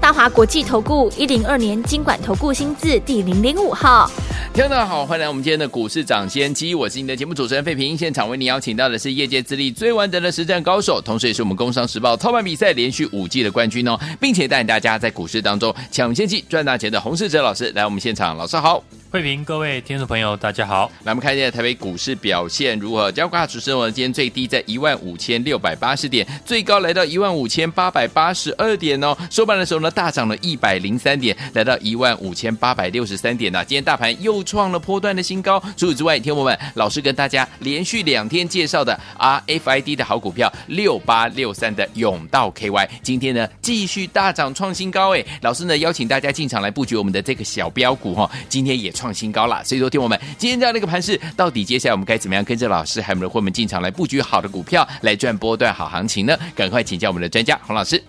大华国际投顾一零二年经管投顾新字第零零五号。听众大家好，欢迎来我们今天的股市涨先机，我是你的节目主持人费平。现场为你邀请到的是业界资历最完整的实战高手，同时也是我们工商时报操盘比赛连续五季的冠军哦，并且带领大家在股市当中抢先机赚大钱的洪世哲老师来我们现场，老师好。慧平，各位听众朋友，大家好。来，我们看一下台北股市表现如何？交挂指数呢，今天最低在一万五千六百八十点，最高来到一万五千八百八十二点哦。收盘的时候呢，大涨了一百零三点，来到一万五千八百六十三点呢。今天大盘又创了波段的新高。除此之外，听友们，老师跟大家连续两天介绍的 RFID 的好股票六八六三的永道 KY，今天呢继续大涨创新高。哎，老师呢邀请大家进场来布局我们的这个小标股哈，今天也。创新高了，所以说，听我们今天这样的一个盘势，到底接下来我们该怎么样跟着老师还有我们的伙伴进场来布局好的股票，来赚波段好行情呢？赶快请教我们的专家洪老师。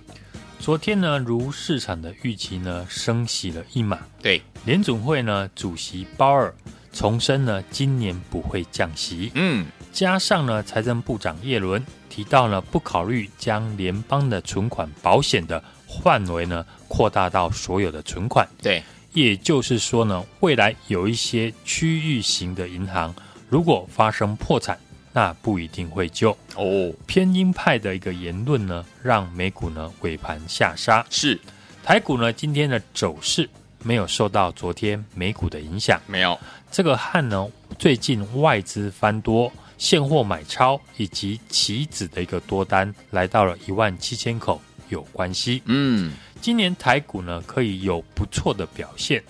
昨天呢，如市场的预期呢，升息了一码。对，联总会呢主席鲍尔重申呢，今年不会降息。嗯，加上呢，财政部长叶伦提到呢，不考虑将联邦的存款保险的范围呢扩大到所有的存款。对。也就是说呢，未来有一些区域型的银行，如果发生破产，那不一定会救哦。偏鹰派的一个言论呢，让美股呢尾盘下杀。是，台股呢今天的走势没有受到昨天美股的影响，没有。这个和呢最近外资翻多、现货买超以及期指的一个多单来到了一万七千口有关系。嗯。今年台股呢可以有不错的表现，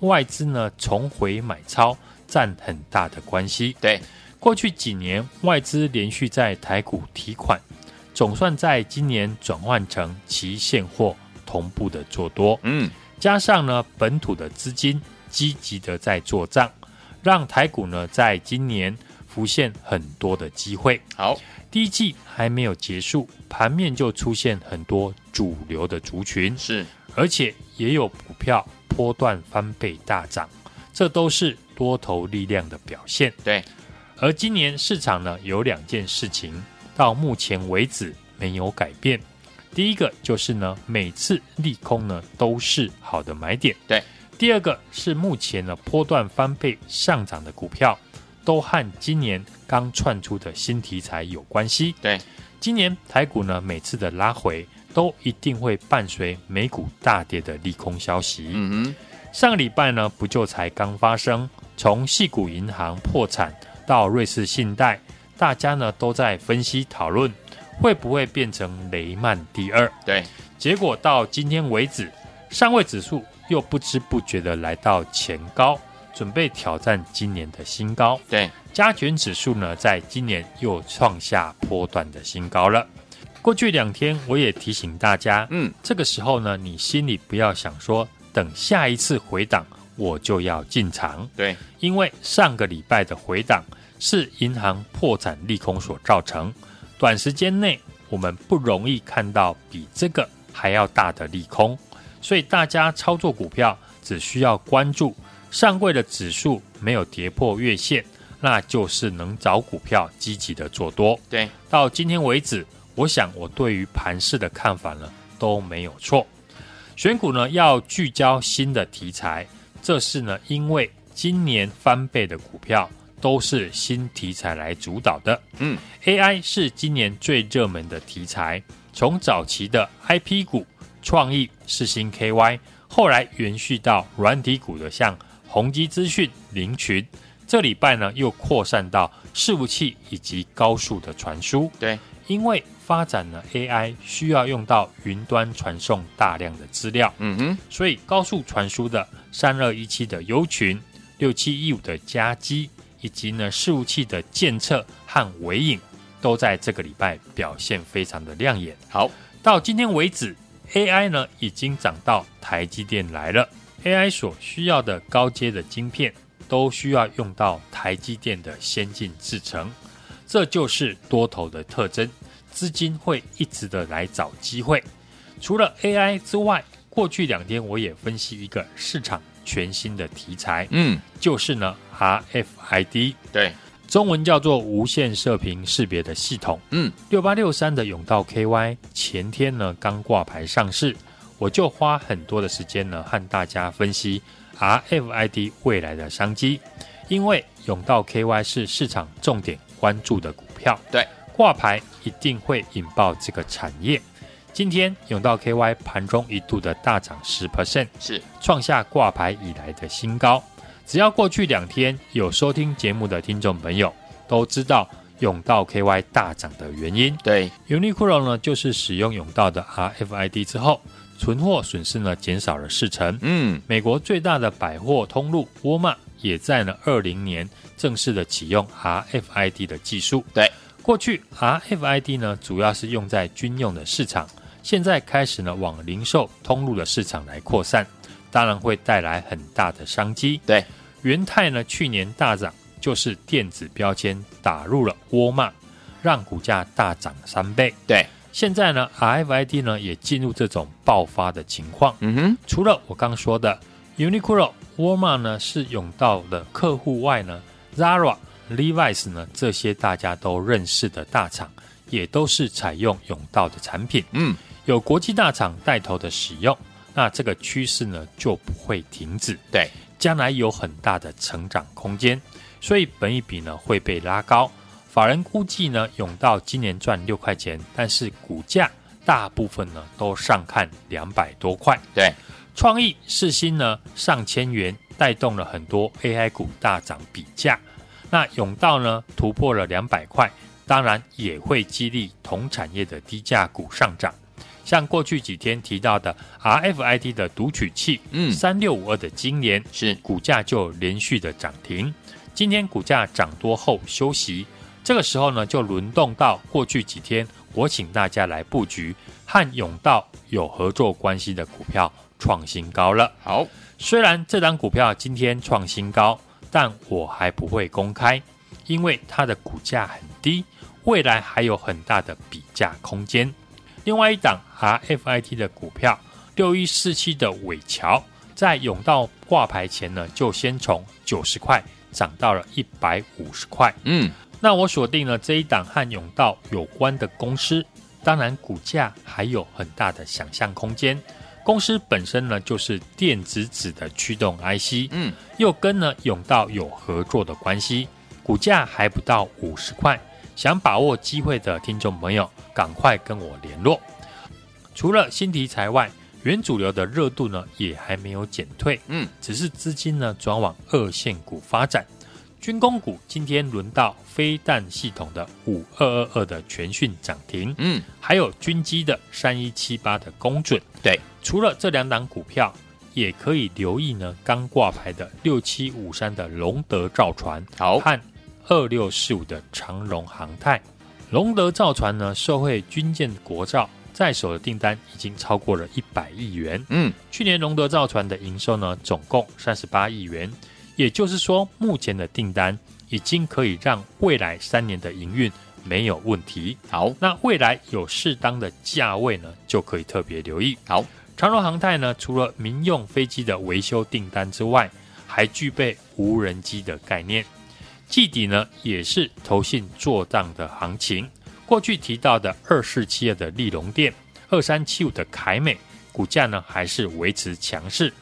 外资呢重回买超占很大的关系。对，过去几年外资连续在台股提款，总算在今年转换成期现货同步的做多。嗯，加上呢本土的资金积极的在做账，让台股呢在今年浮现很多的机会。好。第一季还没有结束，盘面就出现很多主流的族群，是，而且也有股票波段翻倍大涨，这都是多头力量的表现。对，而今年市场呢，有两件事情到目前为止没有改变。第一个就是呢，每次利空呢都是好的买点。对，第二个是目前呢波段翻倍上涨的股票。都和今年刚窜出的新题材有关系。对，今年台股呢，每次的拉回都一定会伴随美股大跌的利空消息。嗯哼，上个礼拜呢，不就才刚发生，从矽谷银行破产到瑞士信贷，大家呢都在分析讨论会不会变成雷曼第二。对，结果到今天为止，上位指数又不知不觉的来到前高。准备挑战今年的新高，对，加权指数呢，在今年又创下波段的新高了。过去两天，我也提醒大家，嗯，这个时候呢，你心里不要想说，等下一次回档我就要进场，对，因为上个礼拜的回档是银行破产利空所造成，短时间内我们不容易看到比这个还要大的利空，所以大家操作股票只需要关注。上柜的指数没有跌破月线，那就是能找股票积极的做多。对，到今天为止，我想我对于盘市的看法呢都没有错。选股呢要聚焦新的题材，这是呢因为今年翻倍的股票都是新题材来主导的。嗯，AI 是今年最热门的题材，从早期的 IP 股创意、世新 KY，后来延续到软体股的像。宏基资讯、林群，这礼拜呢又扩散到伺服器以及高速的传输。对，因为发展了 AI，需要用到云端传送大量的资料。嗯哼，所以高速传输的三二一七的优群、六七一五的加基，以及呢伺服器的监测和尾影，都在这个礼拜表现非常的亮眼。好，到今天为止，AI 呢已经涨到台积电来了。AI 所需要的高阶的晶片，都需要用到台积电的先进制程，这就是多头的特征。资金会一直的来找机会。除了 AI 之外，过去两天我也分析一个市场全新的题材，嗯，就是呢 RFID，对，中文叫做无线射频识别的系统，嗯，六八六三的永道 KY 前天呢刚挂牌上市，我就花很多的时间呢和大家分析 RFID 未来的商机，因为永道 KY 是市场重点关注的股票，对，挂牌一定会引爆这个产业。今天永道 KY 盘中一度的大涨十 percent，是创下挂牌以来的新高。只要过去两天有收听节目的听众朋友都知道永道 KY 大涨的原因。对，Uniqlo 呢就是使用永道的 RFID 之后，存货损失呢减少了四成。嗯，美国最大的百货通路沃尔玛也在呢二零年正式的启用 RFID 的技术。对，过去 RFID 呢主要是用在军用的市场。现在开始呢，往零售通路的市场来扩散，当然会带来很大的商机。对，元泰呢去年大涨，就是电子标签打入了沃尔玛，让股价大涨三倍。对，现在呢，RFID 呢也进入这种爆发的情况。嗯哼，除了我刚说的 Uniqlo、沃尔玛呢是涌到的客户外呢，Zara、Levi's 呢这些大家都认识的大厂，也都是采用永道的产品。嗯。有国际大厂带头的使用，那这个趋势呢就不会停止。对，将来有很大的成长空间，所以本益比呢会被拉高。法人估计呢，永道今年赚六块钱，但是股价大部分呢都上看两百多块。对，创意世新呢上千元，带动了很多 AI 股大涨比价。那永道呢突破了两百块，当然也会激励同产业的低价股上涨。像过去几天提到的 RFID 的读取器，嗯，三六五二的金联是股价就连续的涨停。今天股价涨多后休息，这个时候呢，就轮动到过去几天我请大家来布局和永道有合作关系的股票创新高了。好，虽然这档股票今天创新高，但我还不会公开，因为它的股价很低，未来还有很大的比价空间。另外一档 RFIT 的股票六一四七的尾桥，在永道挂牌前呢，就先从九十块涨到了一百五十块。嗯，那我锁定了这一档和永道有关的公司，当然股价还有很大的想象空间。公司本身呢，就是电子纸的驱动 IC，嗯，又跟呢永道有合作的关系，股价还不到五十块。想把握机会的听众朋友，赶快跟我联络。除了新题材外，原主流的热度呢也还没有减退，嗯，只是资金呢转往二线股发展。军工股今天轮到飞弹系统的五二二二的全讯涨停，嗯，还有军机的三一七八的公准。对，除了这两档股票，也可以留意呢刚挂牌的六七五三的龙德造船，好和。二六四五的长荣航太，龙德造船呢，受惠军舰国造在手的订单已经超过了一百亿元。嗯，去年龙德造船的营收呢，总共三十八亿元，也就是说，目前的订单已经可以让未来三年的营运没有问题。好，那未来有适当的价位呢，就可以特别留意。好，长荣航太呢，除了民用飞机的维修订单之外，还具备无人机的概念。季底呢，也是投信做账的行情。过去提到的二四七二的利隆电，二三七五的凯美，股价呢还是维持强势。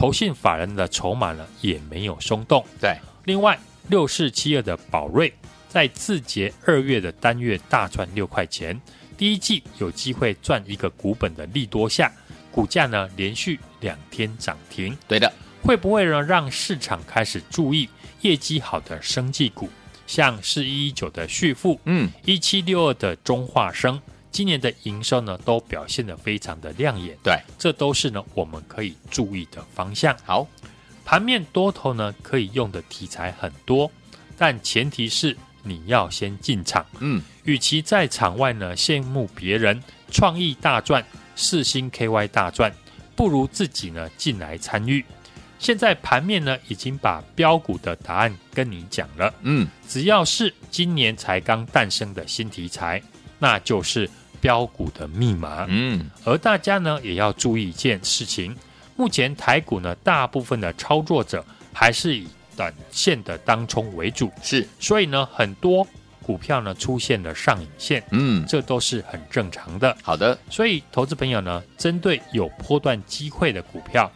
投信法人的筹码呢也没有松动。对，另外六四七二的宝瑞，在字节二月的单月大赚六块钱，第一季有机会赚一个股本的利多下，股价呢连续两天涨停。对的，会不会呢让市场开始注意？业绩好的生技股，像四一一九的旭富，嗯，一七六二的中化生，今年的营收呢都表现得非常的亮眼。对，这都是呢我们可以注意的方向。好，盘面多头呢可以用的题材很多，但前提是你要先进场。嗯，与其在场外呢羡慕别人创意大赚、四星 KY 大赚，不如自己呢进来参与。现在盘面呢，已经把标股的答案跟你讲了。嗯，只要是今年才刚诞生的新题材，那就是飙股的密码。嗯，而大家呢也要注意一件事情，目前台股呢大部分的操作者还是以短线的当冲为主，是，所以呢很多股票呢出现了上影线，嗯，这都是很正常的。好的，所以投资朋友呢，针对有波段机会的股票，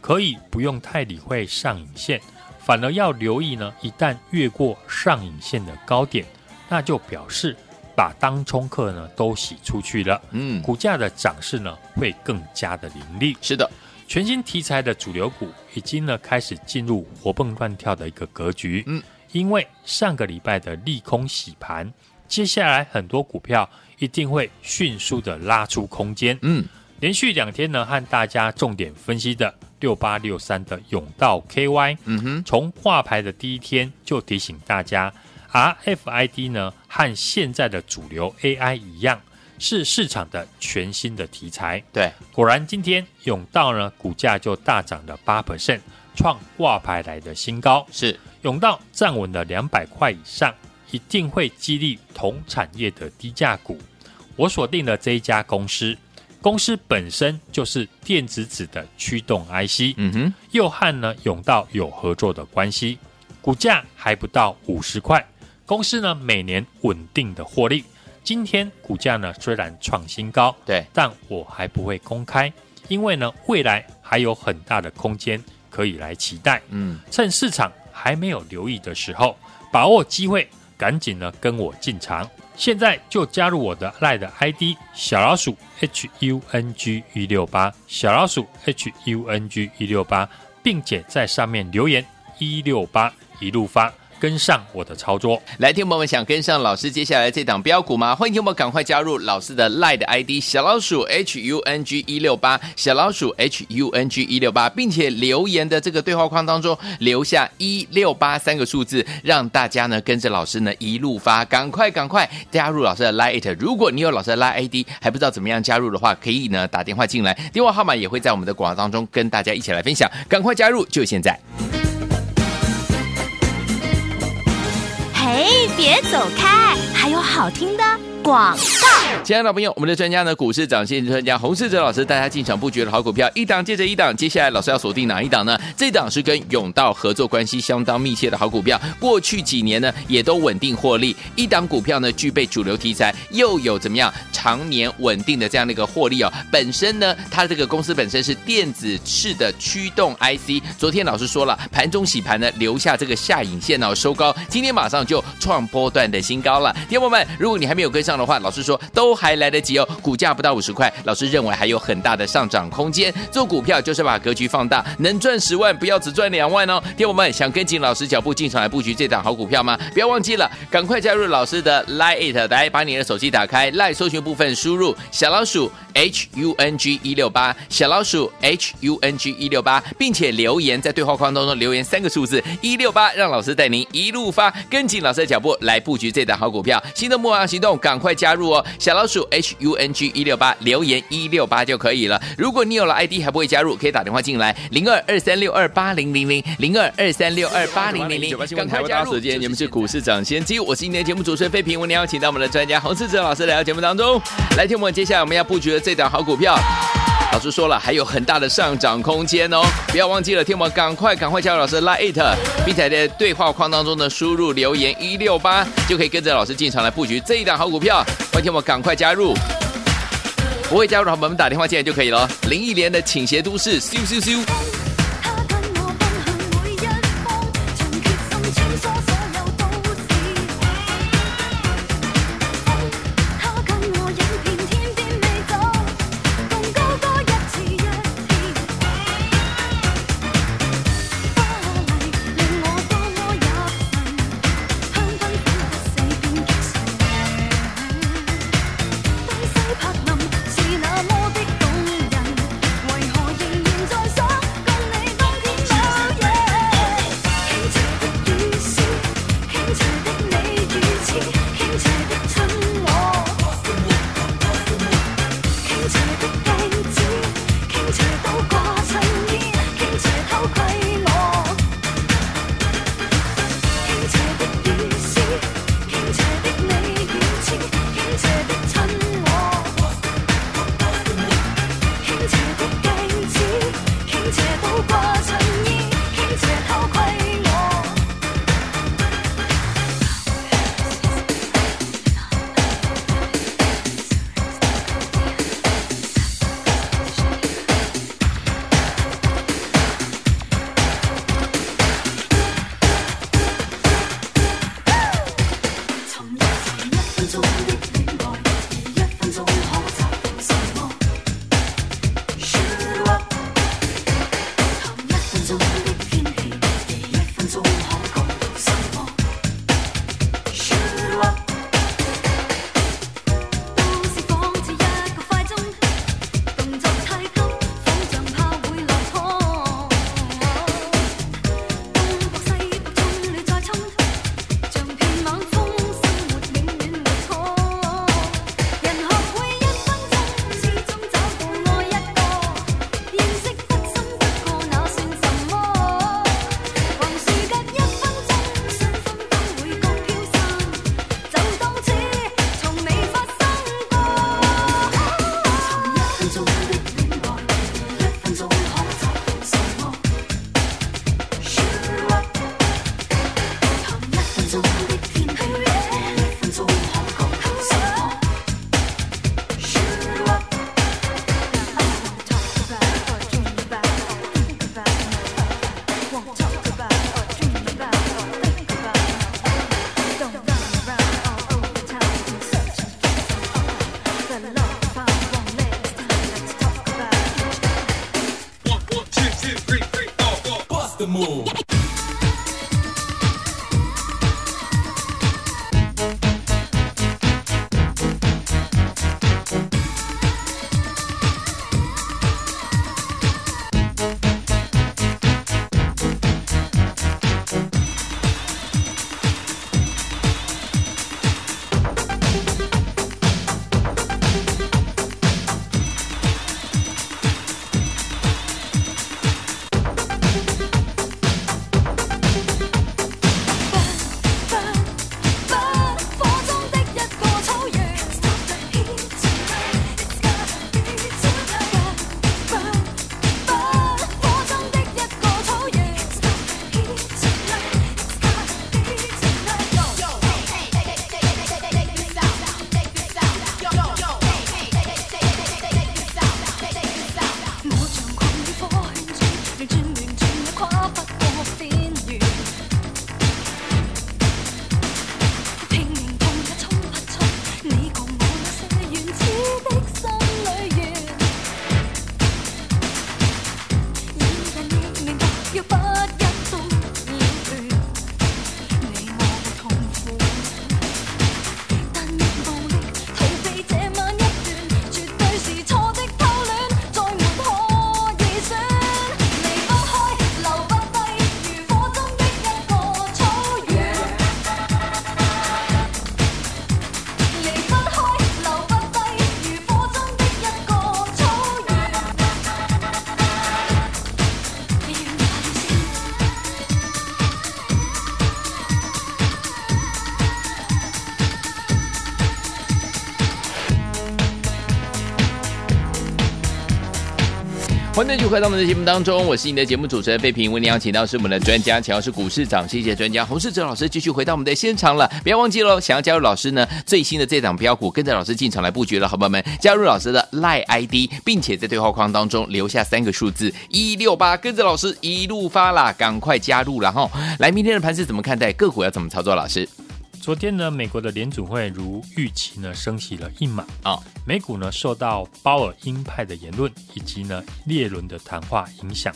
可以不用太理会上影线，反而要留意呢，一旦越过上影线的高点，那就表示把当冲客呢都洗出去了，嗯，股价的涨势呢会更加的凌厉。是的，全新题材的主流股已经呢开始进入活蹦乱跳的一个格局。嗯，因为上个礼拜的利空洗盘，接下来很多股票一定会迅速的拉出空间。嗯，连续两天呢和大家重点分析的六八六三的永道 KY，嗯哼，从挂牌的第一天就提醒大家，RFID 呢和现在的主流 AI 一样，是市场的全新的题材。对，果然，今天永道呢股价就大涨了八 percent，创挂牌来的新高。是，永道站稳了两百块以上，一定会激励同产业的低价股。我锁定了这一家公司，公司本身就是电子纸的驱动 IC，嗯哼，又和呢永道有合作的关系，股价还不到五十块。公司呢每年稳定的获利，今天股价呢虽然创新高，对，但我还不会公开，因为呢未来还有很大的空间可以来期待。嗯，趁市场还没有留意的时候，把握机会，赶紧呢跟我进场。现在就加入我的 LINE 的 ID 小老鼠 H U N G 一六八，小老鼠 H U N G 一六八，并且在上面留言一六八一路发。跟上我的操作，来，听友们想跟上老师接下来这档标股吗？欢迎听友们赶快加入老师的 LINE ID 小老鼠 H U N G 一六八，小老鼠 H U N G 一六八，并且留言的这个对话框当中留下一六八三个数字，让大家呢跟着老师呢一路发，赶快赶快加入老师的 LINE。如果你有老师的 lie ID 还不知道怎么样加入的话，可以呢打电话进来，电话号码也会在我们的广告当中跟大家一起来分享，赶快加入，就现在。哎，别走开，还有好听的广告。亲爱的朋友，我们的专家呢，股市涨线专家洪世哲老师大家进场布局的好股票，一档接着一档。接下来老师要锁定哪一档呢？这档是跟永道合作关系相当密切的好股票，过去几年呢也都稳定获利。一档股票呢具备主流题材，又有怎么样常年稳定的这样的一个获利哦。本身呢，它这个公司本身是电子式的驱动 IC。昨天老师说了，盘中洗盘呢留下这个下影线哦，收高，今天马上就创波段的新高了。听友们，如果你还没有跟上的话，老师说。都还来得及哦，股价不到五十块，老师认为还有很大的上涨空间。做股票就是把格局放大，能赚十万，不要只赚两万哦。听友们想跟紧老师脚步进场来布局这档好股票吗？不要忘记了，赶快加入老师的 Line It，来把你的手机打开，Line 搜寻部分输入小老鼠 H U N G 一六八，小老鼠 H U N G 一六八，并且留言在对话框当中留言三个数字一六八，让老师带您一路发，跟紧老师的脚步来布局这档好股票。心动不忙行动，赶快加入哦。小老鼠 H U N G 一六八，留言一六八就可以了。如果你有了 ID 还不会加入，可以打电话进来零二二三六二八零零零零二二三六二八零零零，赶快加入。时间，你们是股市涨先机，我是今天的节目主持人费平，我们邀请到我们的专家洪世哲老师来到节目当中。来听我们接下来我们要布局的这档好股票，老师说了还有很大的上涨空间哦，不要忘记了，听我们赶快赶快加入老师 Line It，并且在对话框当中呢输入留言一六八，就可以跟着老师进场来布局这一档好股票。欢迎听我们赶快加入，不会加入的话，我们打电话进来就可以了。林忆莲的倾斜都市，咻咻咻。to 欢迎继续回到我们的节目当中，我是你的节目主持人费平。为您邀请到是我们的专家，强势股市涨势专家洪世哲老师，继续回到我们的现场了。不要忘记喽，想要加入老师呢最新的这档标股，跟着老师进场来布局了，好朋友们，加入老师的 LINE ID，并且在对话框当中留下三个数字一六八，跟着老师一路发啦，赶快加入了哈。来，明天的盘是怎么看待？个股要怎么操作？老师？昨天呢，美国的联储会如预期呢升息了一码啊、哦，美股呢受到鲍尔鹰派的言论以及呢列伦的谈话影响，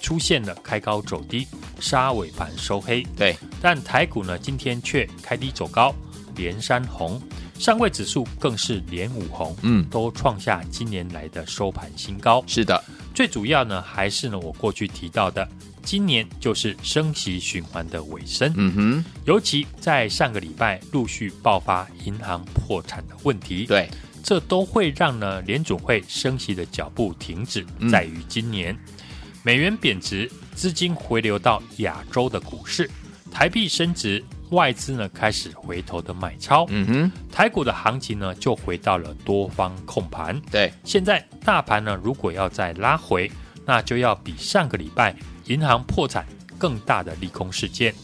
出现了开高走低，杀尾盘收黑。对，但台股呢今天却开低走高，连三红，上位指数更是连五红，嗯，都创下今年来的收盘新高。是的，最主要呢还是呢我过去提到的。今年就是升息循环的尾声，嗯哼，尤其在上个礼拜陆续爆发银行破产的问题，对，这都会让呢联准会升息的脚步停止。在于今年，嗯、美元贬值，资金回流到亚洲的股市，台币升值，外资呢开始回头的买超，嗯哼，台股的行情呢就回到了多方控盘。对，现在大盘呢如果要再拉回，那就要比上个礼拜。银行破产更大的利空事件，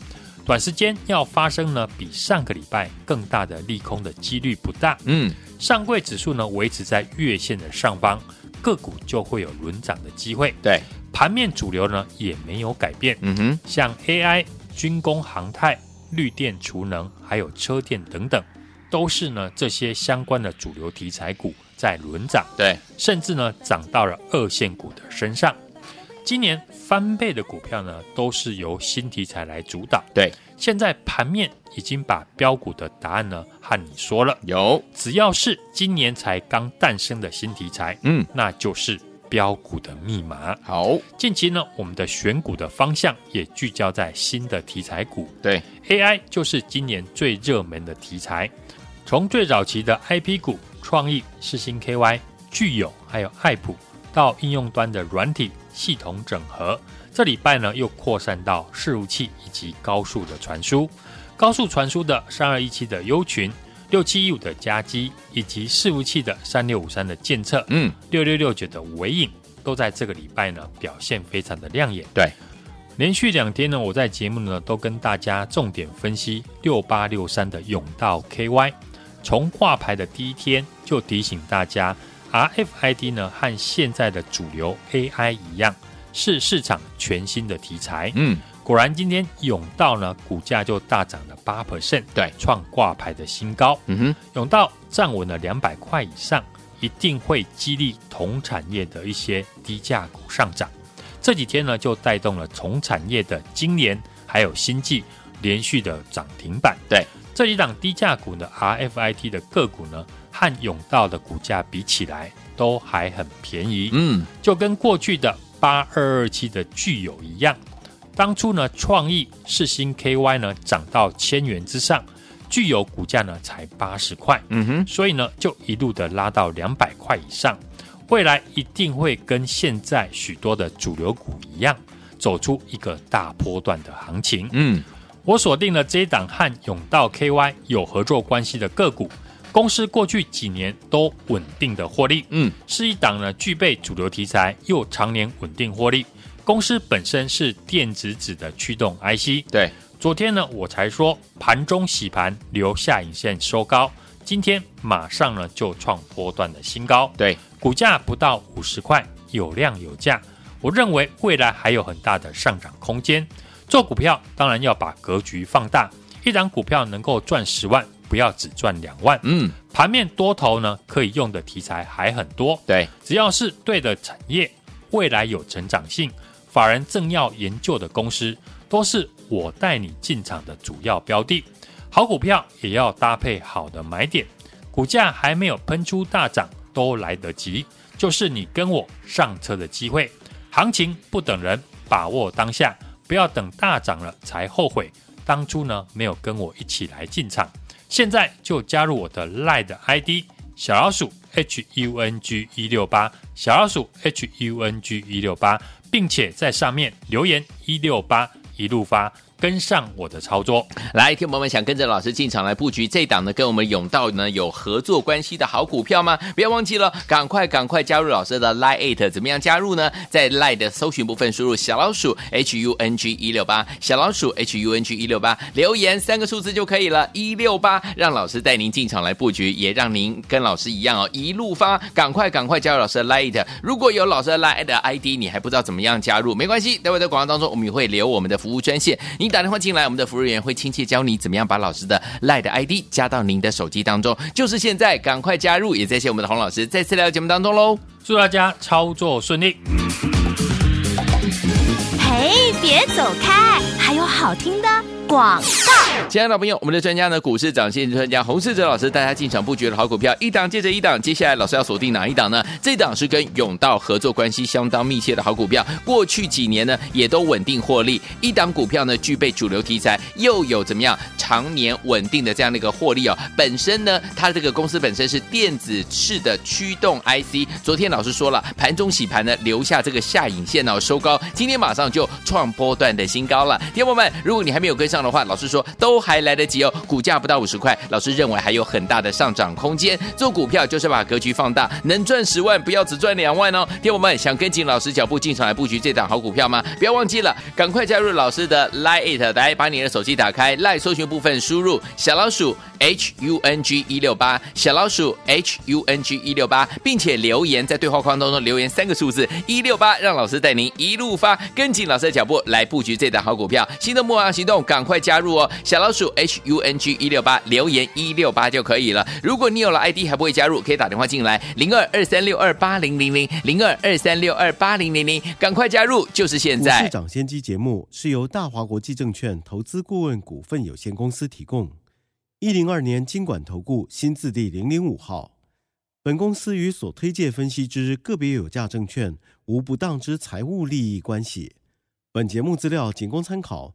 短时间要发生呢，比上个礼拜更大的利空的几率不大。嗯，上柜指数呢维持在月线的上方，个股就会有轮涨的机会。对，盘面主流呢也没有改变。嗯哼，像 AI、军工、航太、绿电、储能，还有车电等等，都是呢这些相关的主流题材股在轮涨。对，甚至呢涨到了二线股的身上。今年翻倍的股票呢，都是由新题材来主导。对，现在盘面已经把标股的答案呢和你说了。有，只要是今年才刚诞生的新题材，嗯，那就是标股的密码。好，近期呢，我们的选股的方向也聚焦在新的题材股。对，AI 就是今年最热门的题材。从最早期的 IP 股，创意、世星 KY、具有，还有爱普，到应用端的软体。系统整合，这礼拜呢又扩散到伺服器以及高速的传输，高速传输的三二一七的优群，六七一五的加基，以及伺服器的三六五三的监测，嗯，六六六九的尾影，都在这个礼拜呢表现非常的亮眼。对，连续两天呢，我在节目呢都跟大家重点分析六八六三的甬道 KY，从挂牌的第一天就提醒大家。RFID 呢，和现在的主流 AI 一样，是市场全新的题材。嗯，果然今天甬道呢，股价就大涨了八 percent，对，创挂牌的新高。嗯哼，甬道站稳了两百块以上，一定会激励同产业的一些低价股上涨。这几天呢就带动了同产业的金联还有新纪连续的涨停板。对，这几档低价股呢 RFID 的个股呢，和甬道的股价比起来都还很便宜。嗯，就跟过去的八二二七的具有一样，当初呢创意世新 KY 呢涨到千元之上。具有股价呢才八十块，嗯哼，所以呢就一路的拉到两百块以上，未来一定会跟现在许多的主流股一样，走出一个大波段的行情。嗯，我锁定了这一档和甬道 KY 有合作关系的个股，公司过去几年都稳定的获利，嗯，是一档呢具备主流题材又常年稳定获利。公司本身是电子纸的驱动 IC，对。昨天呢，我才说盘中洗盘留下影线收高，今天马上呢就创波段的新高。对，股价不到五十块，有量有价，我认为未来还有很大的上涨空间。做股票当然要把格局放大，一档股票能够赚十万，不要只赚两万。嗯，盘面多头呢可以用的题材还很多。对，只要是对的产业，未来有成长性，法人正要研究的公司，都是我带你进场的主要标的，好股票也要搭配好的买点，股价还没有喷出大涨都来得及，就是你跟我上车的机会。行情不等人，把握当下，不要等大涨了才后悔。当初呢没有跟我一起来进场，现在就加入我的 LINE 的 ID 小老鼠 H U N G 一六八小老鼠 H U N G 一六八，并且在上面留言一六八。一路发，跟上我的操作。来，听友们想跟着老师进场来布局这档呢，跟我们永道呢有合作关系的好股票吗？不要忘记了，赶快赶快加入老师的 Line，怎么样加入呢？在 Line 的搜寻部分输入小老鼠 H U N G 一六八，小老鼠 H U N G 一六八，留言三个数字就可以了，一六八，让老师带您进场来布局，也让您跟老师一样哦，一路发，赶快赶快加入老师的 Line。如果有老师的 Line 的 ID，你还不知道怎么样加入，没关系，待会在广告当中我们也会留我们的服务专线，你打电话进来，我们的服务员会亲切教你怎么样把老师的 LINE 的 ID 加到您的手机当中，就是现在，赶快加入！也谢谢我们的洪老师再次来到节目当中喽，祝大家操作顺利。嘿，别走开，还有好听的。广告，亲爱的老朋友，我们的专家呢，股市长线专家洪世哲老师大家进场布局的好股票，一档接着一档。接下来老师要锁定哪一档呢？这档是跟甬道合作关系相当密切的好股票，过去几年呢也都稳定获利。一档股票呢具备主流题材，又有怎么样常年稳定的这样的一个获利哦。本身呢，它这个公司本身是电子式的驱动 IC。昨天老师说了，盘中洗盘呢留下这个下影线哦，收高，今天马上就创波段的新高了。听友们，如果你还没有跟上。这样的话，老师说都还来得及哦。股价不到五十块，老师认为还有很大的上涨空间。做股票就是把格局放大，能赚十万，不要只赚两万哦。听我们想跟紧老师脚步进场来布局这档好股票吗？不要忘记了，赶快加入老师的 Line，It，来把你的手机打开，Line 搜寻部分输入小老鼠 H U N G 一六八，小老鼠 H U N G 一六八，并且留言在对话框当中留言三个数字一六八，让老师带您一路发，跟紧老师的脚步来布局这档好股票。心动不忙行动，赶快加入哦！小老鼠 H U N G 一六八，留言一六八就可以了。如果你有了 ID 还不会加入，可以打电话进来零二二三六二八零零零零二二三六二八零零零，赶快加入，就是现在。市长先机节目是由大华国际证券投资顾问股份有限公司提供。一零二年金管投顾新字第零零五号，本公司与所推介分析之个别有价证券无不当之财务利益关系。本节目资料仅供参考，